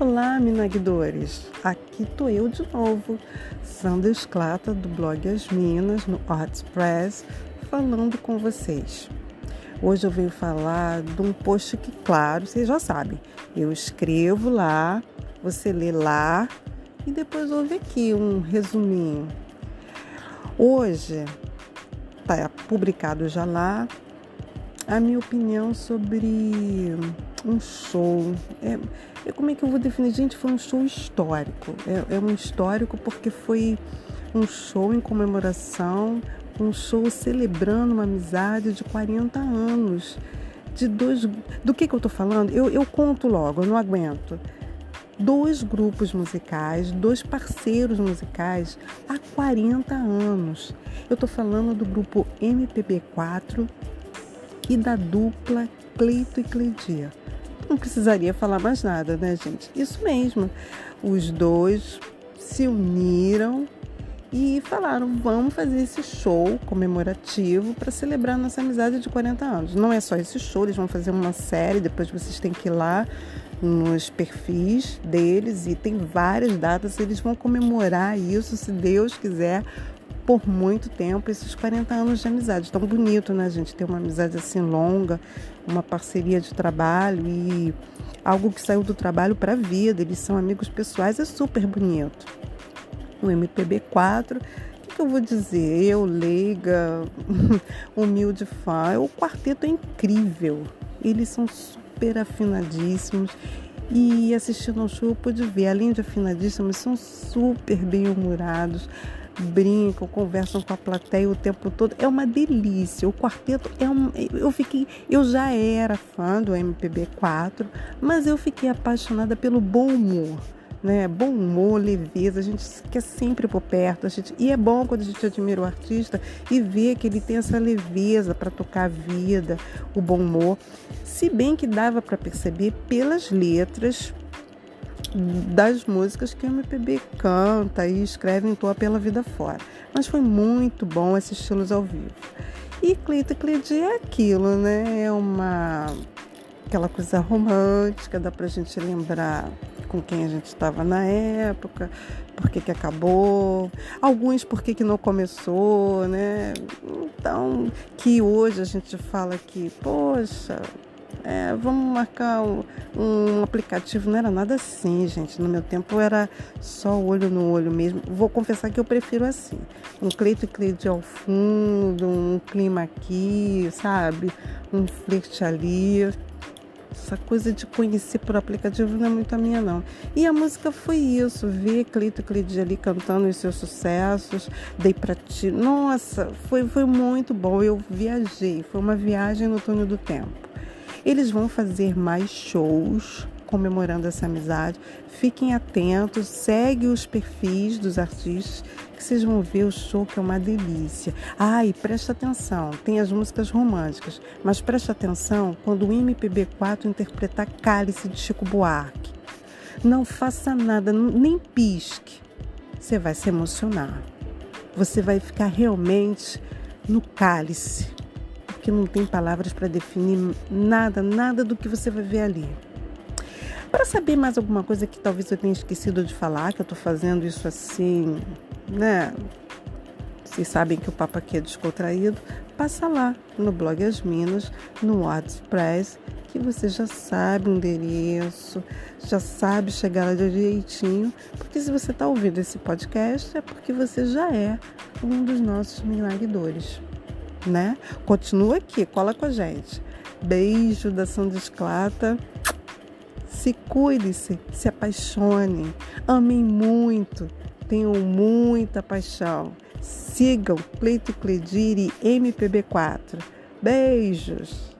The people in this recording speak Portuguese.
Olá, minagdores! Aqui tô eu de novo, Sandra Esclata do blog As Minas no WordPress, falando com vocês. Hoje eu venho falar de um post que, claro, vocês já sabem, eu escrevo lá, você lê lá e depois ouve aqui um resuminho. Hoje está publicado já lá a minha opinião sobre um show. É, é, como é que eu vou definir? Gente, foi um show histórico. É, é um histórico porque foi um show em comemoração, um show celebrando uma amizade de 40 anos. De dois. Do que, que eu tô falando? Eu, eu conto logo, eu não aguento. Dois grupos musicais, dois parceiros musicais há 40 anos. Eu tô falando do grupo MPB4 e da dupla Cleito e Cleidia. Não precisaria falar mais nada, né, gente? Isso mesmo. Os dois se uniram e falaram: vamos fazer esse show comemorativo para celebrar nossa amizade de 40 anos. Não é só esse show, eles vão fazer uma série, depois vocês têm que ir lá nos perfis deles e tem várias datas, eles vão comemorar isso, se Deus quiser, por muito tempo esses 40 anos de amizade. Tão bonito, né, gente? Ter uma amizade assim longa, uma parceria de trabalho e algo que saiu do trabalho para a vida. Eles são amigos pessoais, é super bonito. O MPB4, o que, eu vou dizer? Eu, leiga, humilde fã, o quarteto é incrível. Eles são super afinadíssimos. E assistindo ao show eu pude ver, além de afinadíssimos, são super bem-humorados brincam, conversam com a plateia o tempo todo. É uma delícia. O quarteto é um. Eu fiquei. Eu já era fã do MPB4, mas eu fiquei apaixonada pelo bom humor. Né? Bom humor, leveza, a gente quer sempre por perto. A gente, e é bom quando a gente admira o artista e vê que ele tem essa leveza para tocar a vida, o bom humor. Se bem que dava para perceber pelas letras, das músicas que o MPB canta e escreve em toa pela vida fora. Mas foi muito bom assisti-los ao vivo. E Cleito Cleide é aquilo, né? É uma aquela coisa romântica, dá pra gente lembrar com quem a gente estava na época, por que, que acabou, alguns por que, que não começou, né? Então, que hoje a gente fala que, poxa, é, vamos marcar um, um, aplicativo. Não era nada assim, gente. No meu tempo era só olho no olho mesmo. Vou confessar que eu prefiro assim. Um Cleito e Cleide ao fundo, um clima aqui, sabe? Um flerte ali. Essa coisa de conhecer por aplicativo não é muito a minha, não. E a música foi isso, ver Cleito Cleide ali cantando os seus sucessos, dei pra ti. Nossa, foi, foi muito bom. Eu viajei, foi uma viagem no túnel do tempo. Eles vão fazer mais shows comemorando essa amizade. Fiquem atentos, segue os perfis dos artistas que vocês vão ver o show que é uma delícia. Ah, e presta atenção, tem as músicas românticas, mas presta atenção quando o MPB4 interpretar Cálice de Chico Buarque. Não faça nada, nem pisque. Você vai se emocionar. Você vai ficar realmente no cálice que não tem palavras para definir nada, nada do que você vai ver ali. Para saber mais alguma coisa que talvez eu tenha esquecido de falar, que eu estou fazendo isso assim, né? Vocês sabem que o papo aqui é descontraído. Passa lá no blog As Minas, no WordPress, que você já sabe o endereço, já sabe chegar lá direitinho. Porque se você está ouvindo esse podcast, é porque você já é um dos nossos milagredores né? Continua aqui, cola com a gente. Beijo da Sandra Esclata. Se cuide-se, se apaixone, amem muito, tenham muita paixão. Sigam Cleito Clediri MPB4. Beijos!